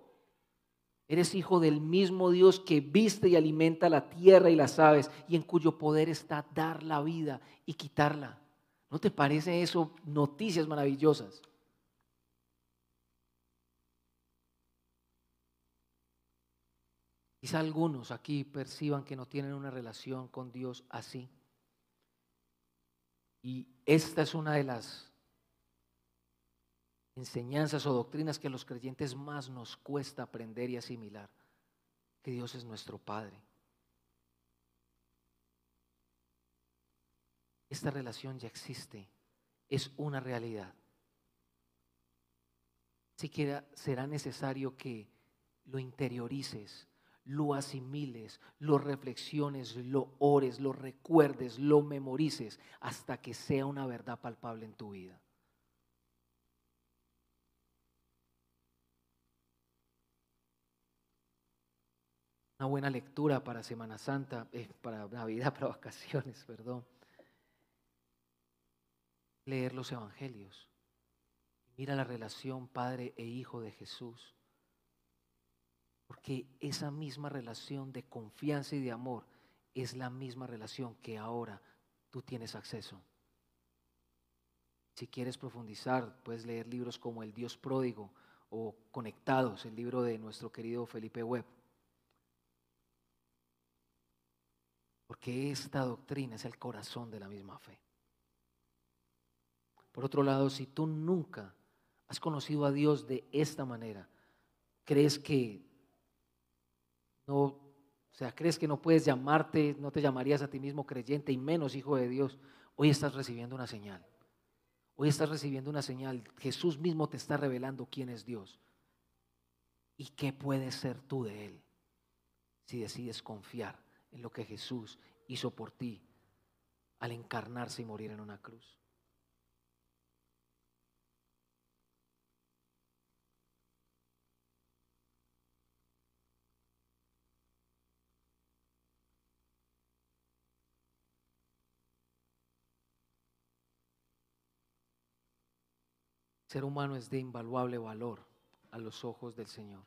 Eres hijo del mismo Dios que viste y alimenta la tierra y las aves y en cuyo poder está dar la vida y quitarla. ¿No te parece eso noticias maravillosas? Quizá algunos aquí perciban que no tienen una relación con Dios así. Y esta es una de las enseñanzas o doctrinas que a los creyentes más nos cuesta aprender y asimilar, que Dios es nuestro Padre. Esta relación ya existe, es una realidad. Siquiera será necesario que lo interiorices, lo asimiles, lo reflexiones, lo ores, lo recuerdes, lo memorices, hasta que sea una verdad palpable en tu vida. Una buena lectura para Semana Santa, eh, para Navidad, para vacaciones, perdón. Leer los Evangelios. Mira la relación Padre e Hijo de Jesús. Porque esa misma relación de confianza y de amor es la misma relación que ahora tú tienes acceso. Si quieres profundizar, puedes leer libros como El Dios Pródigo o Conectados, el libro de nuestro querido Felipe Webb. Porque esta doctrina es el corazón de la misma fe. Por otro lado, si tú nunca has conocido a Dios de esta manera, crees que no, o sea, crees que no puedes llamarte, no te llamarías a ti mismo creyente y menos hijo de Dios, hoy estás recibiendo una señal. Hoy estás recibiendo una señal. Jesús mismo te está revelando quién es Dios y qué puedes ser tú de Él si decides confiar en lo que Jesús hizo por ti al encarnarse y morir en una cruz. El ser humano es de invaluable valor a los ojos del Señor.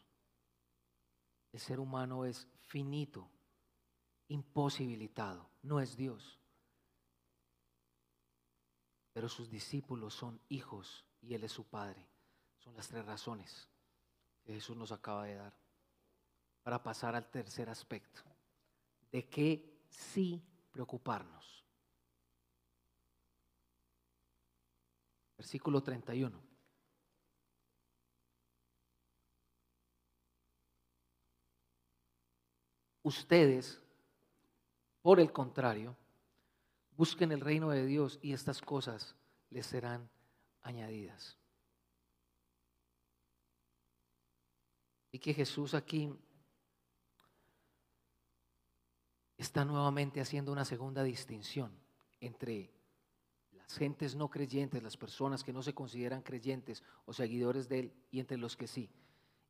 El ser humano es finito imposibilitado, no es Dios. Pero sus discípulos son hijos y Él es su Padre. Son las tres razones que Jesús nos acaba de dar. Para pasar al tercer aspecto, de qué sí preocuparnos. Versículo 31. Ustedes por el contrario, busquen el reino de Dios y estas cosas les serán añadidas. Y que Jesús aquí está nuevamente haciendo una segunda distinción entre las gentes no creyentes, las personas que no se consideran creyentes o seguidores de Él, y entre los que sí.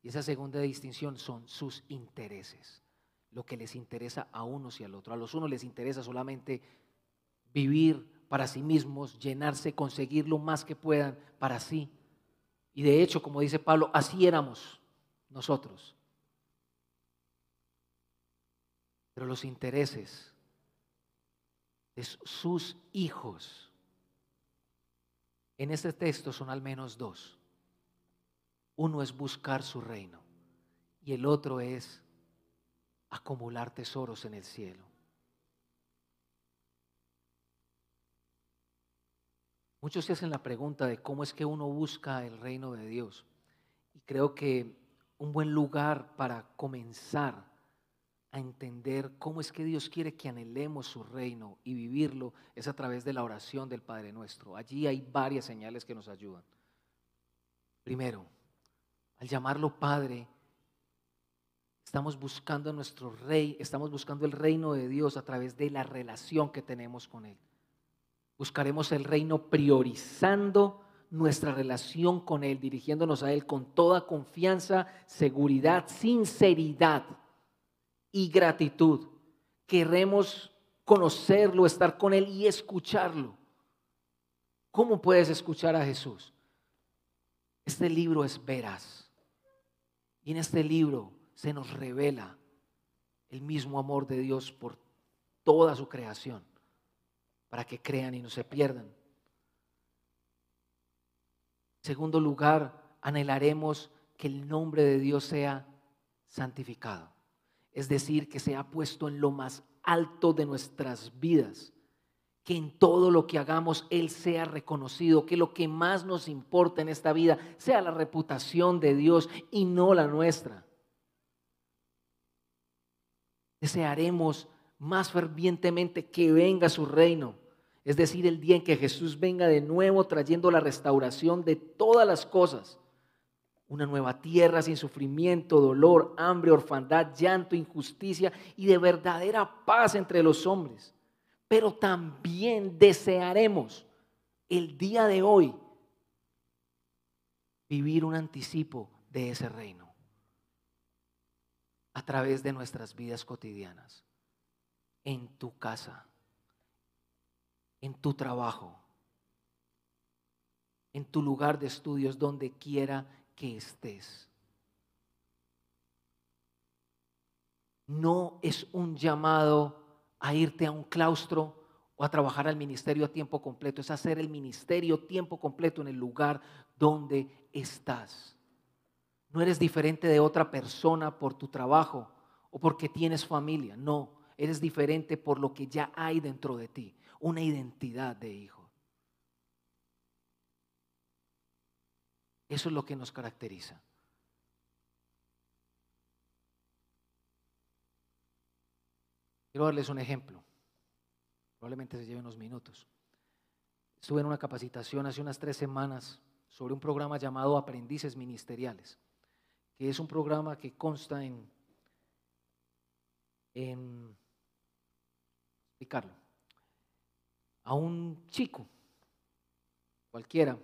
Y esa segunda distinción son sus intereses lo que les interesa a unos y al otro. A los unos les interesa solamente vivir para sí mismos, llenarse, conseguir lo más que puedan para sí. Y de hecho, como dice Pablo, así éramos nosotros. Pero los intereses de sus hijos en este texto son al menos dos. Uno es buscar su reino y el otro es acumular tesoros en el cielo. Muchos se hacen la pregunta de cómo es que uno busca el reino de Dios. Y creo que un buen lugar para comenzar a entender cómo es que Dios quiere que anhelemos su reino y vivirlo es a través de la oración del Padre Nuestro. Allí hay varias señales que nos ayudan. Primero, al llamarlo Padre, estamos buscando a nuestro Rey, estamos buscando el reino de Dios a través de la relación que tenemos con Él. Buscaremos el reino priorizando nuestra relación con Él, dirigiéndonos a Él con toda confianza, seguridad, sinceridad y gratitud. Queremos conocerlo, estar con Él y escucharlo. ¿Cómo puedes escuchar a Jesús? Este libro es veraz. Y en este libro se nos revela el mismo amor de Dios por toda su creación, para que crean y no se pierdan segundo lugar, anhelaremos que el nombre de Dios sea santificado. Es decir, que sea puesto en lo más alto de nuestras vidas. Que en todo lo que hagamos Él sea reconocido. Que lo que más nos importa en esta vida sea la reputación de Dios y no la nuestra. Desearemos más fervientemente que venga su reino es decir, el día en que Jesús venga de nuevo trayendo la restauración de todas las cosas. Una nueva tierra sin sufrimiento, dolor, hambre, orfandad, llanto, injusticia y de verdadera paz entre los hombres. Pero también desearemos el día de hoy vivir un anticipo de ese reino a través de nuestras vidas cotidianas, en tu casa en tu trabajo, en tu lugar de estudios, donde quiera que estés. No es un llamado a irte a un claustro o a trabajar al ministerio a tiempo completo, es hacer el ministerio tiempo completo en el lugar donde estás. No eres diferente de otra persona por tu trabajo o porque tienes familia, no, eres diferente por lo que ya hay dentro de ti una identidad de hijo. Eso es lo que nos caracteriza. Quiero darles un ejemplo. Probablemente se lleve unos minutos. Estuve en una capacitación hace unas tres semanas sobre un programa llamado Aprendices Ministeriales, que es un programa que consta en, en explicarlo. A un chico, cualquiera,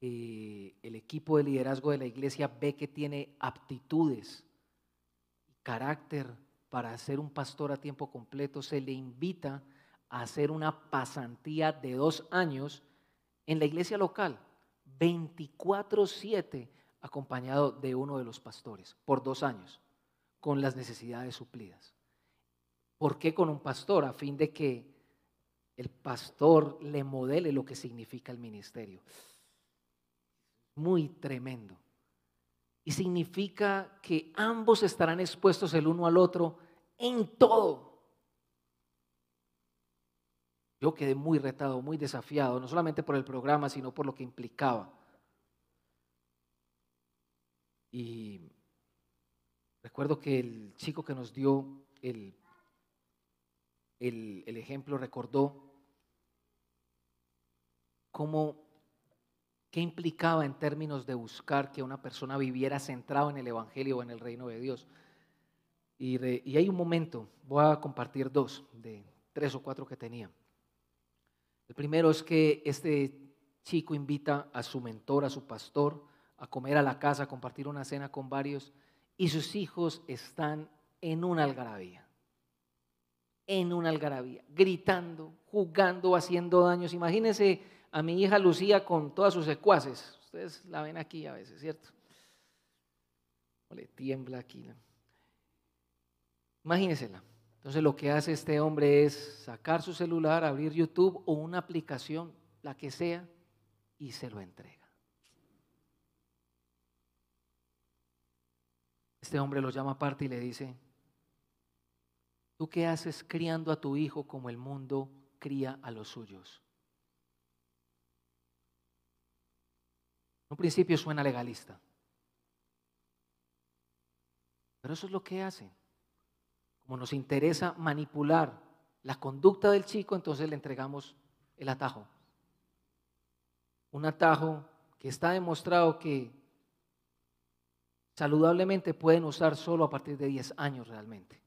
que el equipo de liderazgo de la iglesia ve que tiene aptitudes y carácter para ser un pastor a tiempo completo, se le invita a hacer una pasantía de dos años en la iglesia local, 24/7, acompañado de uno de los pastores, por dos años, con las necesidades suplidas. ¿Por qué con un pastor? A fin de que el pastor le modele lo que significa el ministerio. Muy tremendo. Y significa que ambos estarán expuestos el uno al otro en todo. Yo quedé muy retado, muy desafiado, no solamente por el programa, sino por lo que implicaba. Y recuerdo que el chico que nos dio el, el, ejemplo recordó cómo, qué implicaba en términos de buscar que una persona viviera centrado en el Evangelio o en el reino de Dios. Y, y hay un momento, voy a compartir dos de tres o cuatro que tenía. El primero es que este chico invita a su mentor, a su pastor, a comer a la casa, a compartir una cena con varios, y sus hijos están en una algarabía, en una algarabía, gritando, jugando, haciendo daños. Imagínense a mi hija Lucía con todas sus secuaces. Ustedes la ven aquí a veces, ¿cierto? le tiembla aquí. Imagínensela. Entonces lo que hace este hombre es sacar su celular, abrir YouTube o una aplicación, la que sea, y se lo entrega. Este hombre lo llama aparte y le dice, ¿tú qué haces criando a tu hijo como el mundo cría a los suyos? un principio suena legalista. Pero eso es lo que hacen. Como nos interesa manipular la conducta del chico, entonces le entregamos el atajo. Un atajo que está demostrado que saludablemente pueden usar solo a partir de 10 años realmente.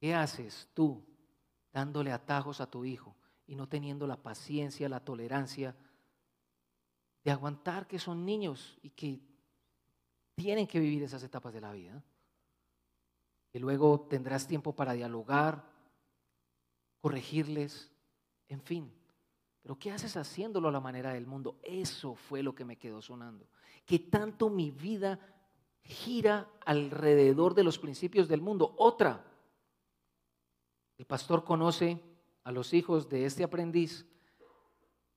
¿Qué haces tú dándole atajos a tu hijo y no teniendo la paciencia, la tolerancia de aguantar que son niños y que tienen que vivir esas etapas de la vida? Y luego tendrás tiempo para dialogar, corregirles, en fin. Pero ¿qué haces haciéndolo a la manera del mundo? Eso fue lo que me quedó sonando. Que tanto mi vida gira alrededor de los principios del mundo. Otra, el pastor conoce a los hijos de este aprendiz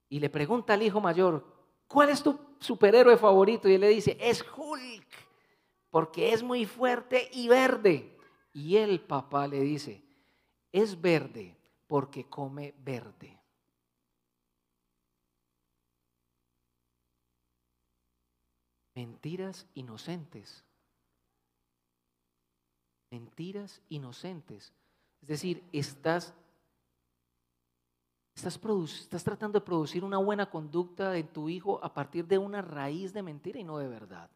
y le pregunta al hijo mayor, ¿cuál es tu superhéroe favorito? Y él le dice, es Hulk, porque es muy fuerte y verde. Y el papá le dice, es verde porque come verde. Mentiras inocentes. Mentiras inocentes. Es decir, estás, estás, estás tratando de producir una buena conducta en tu hijo a partir de una raíz de mentira y no de verdad.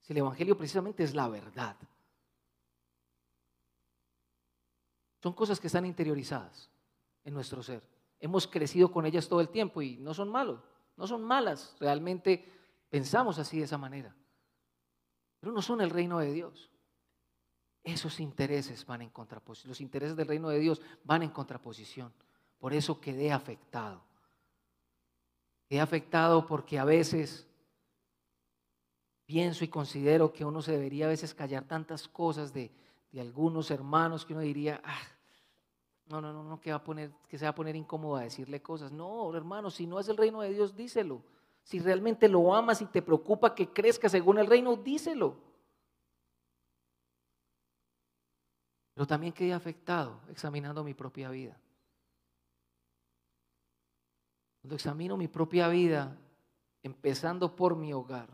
Si el Evangelio precisamente es la verdad. Son cosas que están interiorizadas en nuestro ser. Hemos crecido con ellas todo el tiempo y no son malos, no son malas. Realmente pensamos así de esa manera. Pero no son el reino de Dios esos intereses van en contraposición. Los intereses del reino de Dios van en contraposición. Por eso quedé afectado. Quedé afectado porque a veces pienso y considero que uno se debería a veces callar tantas cosas de, algunos hermanos que uno diría, ah, no, no, no, no, que, va a poner, que se va a poner incómodo a decirle cosas. No, hermano, si no es el reino de Dios, díselo. Si realmente lo amas y te preocupa que crezca según el reino, díselo. Pero también quedé afectado examinando mi propia vida. Cuando examino mi propia vida, empezando por mi hogar,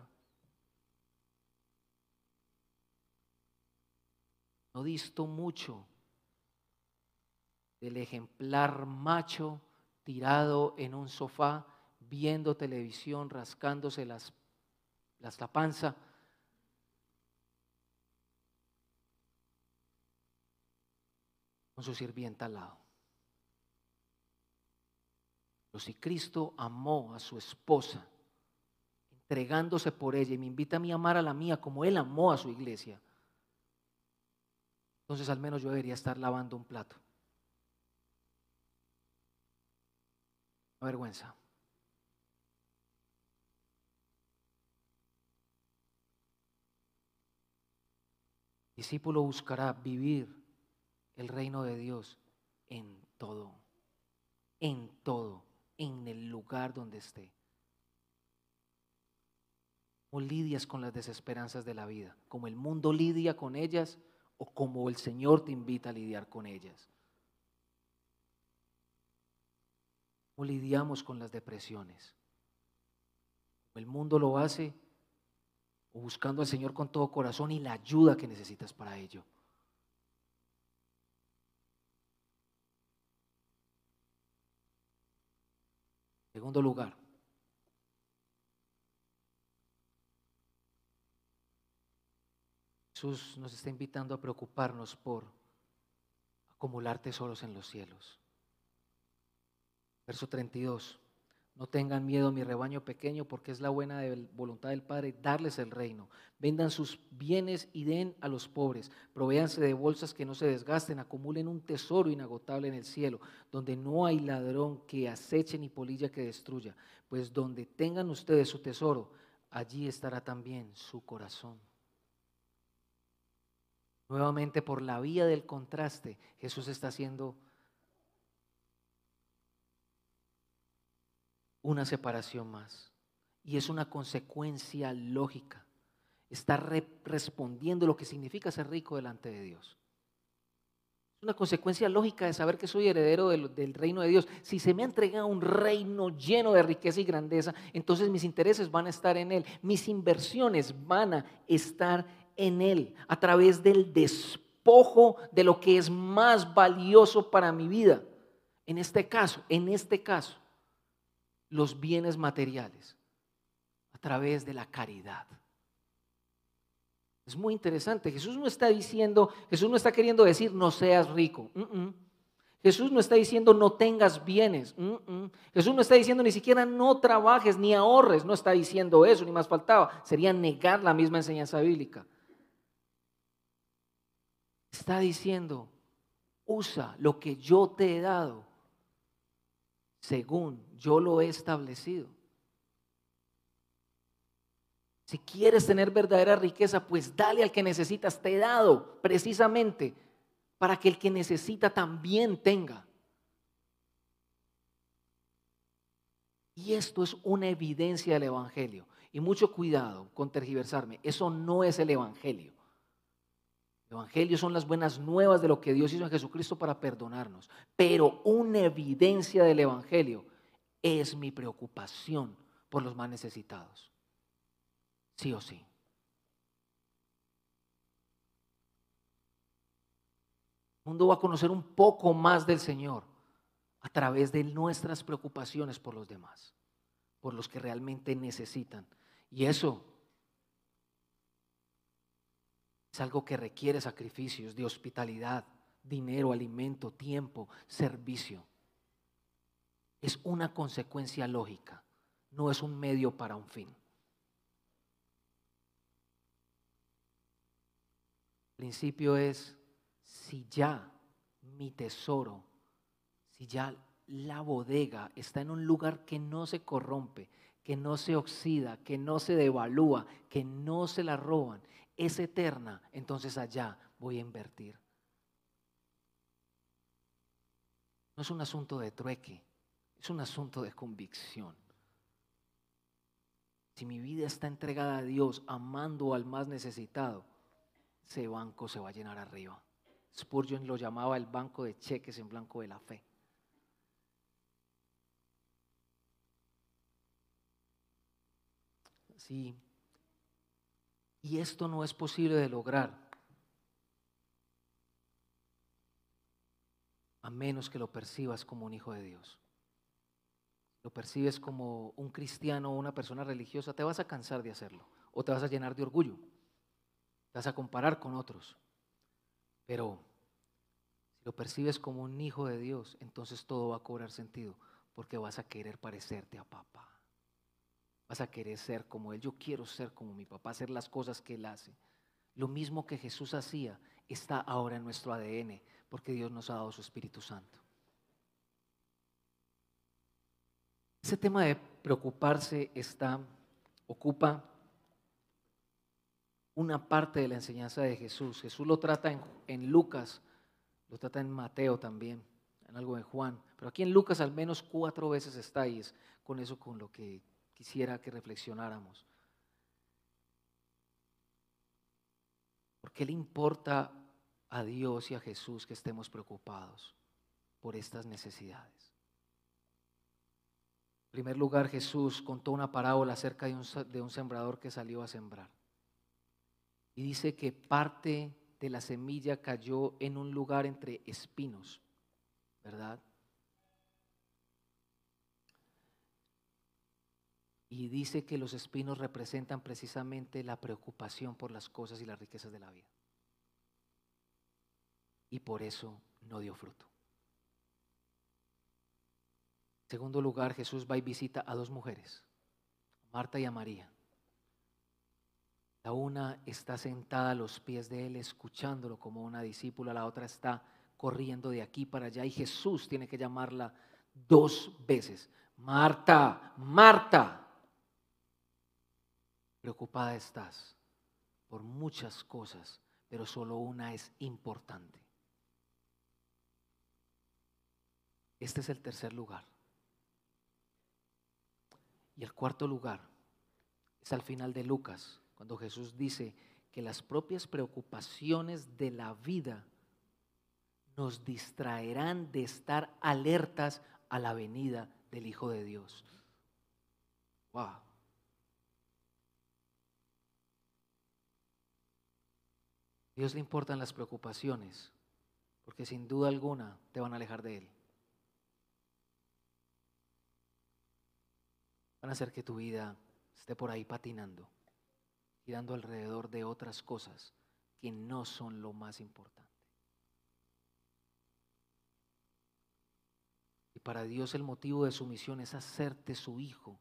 no disto mucho del ejemplar macho tirado en un sofá, viendo televisión, rascándose las, las la panza con su sirvienta al lado. Pero si Cristo amó a su esposa, entregándose por ella, y me invita a mí a amar a la mía como Él amó a su iglesia, entonces al menos yo debería estar lavando un plato. Una vergüenza. Discípulo buscará vivir el reino de Dios en todo, en todo, en el lugar donde esté. O lidias con las desesperanzas de la vida, como el mundo lidia con ellas o como el Señor te invita a lidiar con ellas. O lidiamos con las depresiones. el mundo lo hace o buscando al Señor con todo corazón y la ayuda que necesitas para ello. Segundo lugar, Jesús nos está invitando a preocuparnos por acumular tesoros en los cielos. Verso 32. No tengan miedo, mi rebaño pequeño, porque es la buena voluntad del Padre darles el reino. Vendan sus bienes y den a los pobres. Provéanse de bolsas que no se desgasten. Acumulen un tesoro inagotable en el cielo, donde no hay ladrón que aceche ni polilla que destruya. Pues donde tengan ustedes su tesoro, allí estará también su corazón. Nuevamente, por la vía del contraste, Jesús está haciendo una separación más. Y es una consecuencia lógica. Está respondiendo lo que significa ser rico delante de Dios. Es una consecuencia lógica de saber que soy heredero del, del, reino de Dios. Si se me ha entregado un reino lleno de riqueza y grandeza, entonces mis intereses van a estar en Él, mis inversiones van a estar en Él, a través del despojo de lo que es más valioso para mi vida. En este caso, en este caso, los bienes materiales, a través de la caridad. Es muy interesante. Jesús no está diciendo, Jesús no está queriendo decir no seas rico. Jesús no está diciendo no tengas bienes. Jesús no está diciendo ni siquiera no trabajes ni ahorres. No está diciendo eso, ni más faltaba. Sería negar la misma enseñanza bíblica. Está diciendo, usa lo que yo te he dado según yo lo he establecido. Si quieres tener verdadera riqueza, pues dale al que necesitas. Te he dado precisamente para que el que necesita también tenga. Y esto es una evidencia del Evangelio. Y mucho cuidado con tergiversarme. Eso no es el Evangelio. El Evangelio son las buenas nuevas de lo que Dios hizo en Jesucristo para perdonarnos. Pero una evidencia del Evangelio es mi preocupación por los más necesitados sí o sí. El mundo va a conocer un poco más del Señor a través de nuestras preocupaciones por los demás, por los que realmente necesitan. Y eso es algo que requiere sacrificios de hospitalidad, dinero, alimento, tiempo, servicio. Es una consecuencia lógica, no es un medio para un fin. principio es, si ya mi tesoro, si ya la bodega está en un lugar que no se corrompe, que no se oxida, que no se devalúa, que no se la roban, es eterna, entonces allá voy a invertir. No es un asunto de trueque, es un asunto de convicción. Si mi vida está entregada a Dios, amando al más necesitado, ese banco se va a llenar arriba. Spurgeon lo llamaba el banco de cheques en blanco de la fe. Sí. Y esto no es posible de lograr a menos que lo percibas como un hijo de Dios. Lo percibes como un cristiano o una persona religiosa, te vas a cansar de hacerlo o te vas a llenar de orgullo vas a comparar con otros. Pero si lo percibes como un hijo de Dios, entonces todo va a cobrar sentido, porque vas a querer parecerte a papá. Vas a querer ser como Él. Yo quiero ser como mi papá, hacer las cosas que Él hace. Lo mismo que Jesús hacía está ahora en nuestro ADN, porque Dios nos ha dado su Espíritu Santo. Ese tema de preocuparse está, ocupa una parte de la enseñanza de Jesús. Jesús lo trata en, Lucas, lo trata en Mateo también, en algo de Juan, pero aquí en Lucas al menos cuatro veces está es con eso con lo que quisiera que reflexionáramos. ¿Por qué le importa a Dios y a Jesús que estemos preocupados por estas necesidades? En primer lugar, Jesús contó una parábola acerca de un, de un sembrador que salió a sembrar. Y dice que parte de la semilla cayó en un lugar entre espinos, ¿verdad? Y dice que los espinos representan precisamente la preocupación por las cosas y las riquezas de la vida. Y por eso no dio fruto. En segundo lugar, Jesús va y visita a dos mujeres, Marta y a María. La una está sentada a los pies de él escuchándolo como una discípula, la otra está corriendo de aquí para allá y Jesús tiene que llamarla dos veces. Marta, Marta, preocupada estás por muchas cosas, pero solo una es importante. Este es el tercer lugar. Y el cuarto lugar es al final de Lucas cuando Jesús dice que las propias preocupaciones de la vida nos distraerán de estar alertas a la venida del Hijo de Dios. Wow. Dios le importan las preocupaciones, porque sin duda alguna te van a alejar de Él. Van a hacer que tu vida esté por ahí patinando, girando alrededor de otras cosas que no son lo más importante. Y para Dios el motivo de su misión es hacerte su hijo.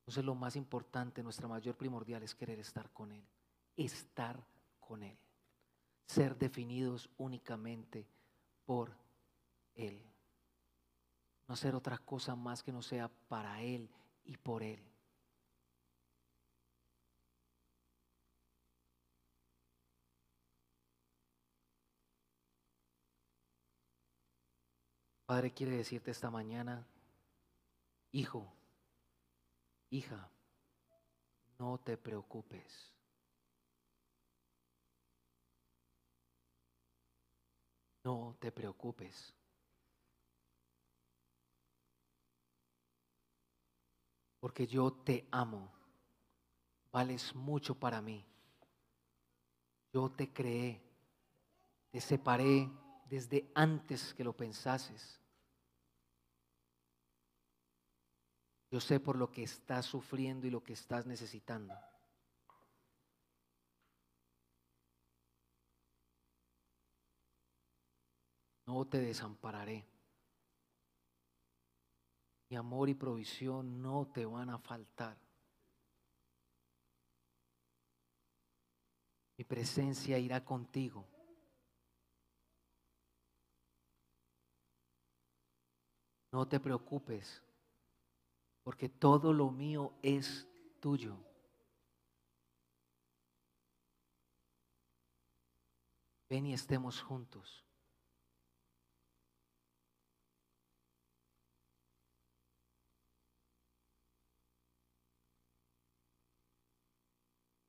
Entonces lo más importante, nuestra mayor primordial es querer estar con Él estar con Él, ser definidos únicamente por Él. No ser otra cosa más que no sea para Él y por Él. Padre quiere decirte esta mañana, hijo, hija, no te preocupes. No te preocupes. Porque yo te amo. Vales mucho para mí. Yo te creé. Te separé desde antes que lo pensases. Yo sé por lo que estás sufriendo y lo que estás necesitando. No te desampararé. Mi amor y provisión no te van a faltar. Mi presencia irá contigo. No te preocupes, porque todo lo mío es tuyo. Ven y estemos juntos.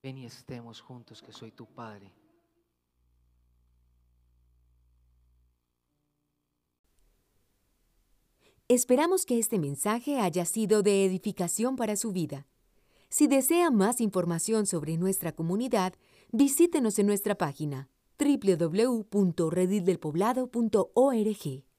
Ven y estemos juntos, que soy tu Padre. Esperamos que este mensaje haya sido de edificación para su vida. Si desea más información sobre nuestra comunidad, visítenos en nuestra página www.redildelpoblado.org.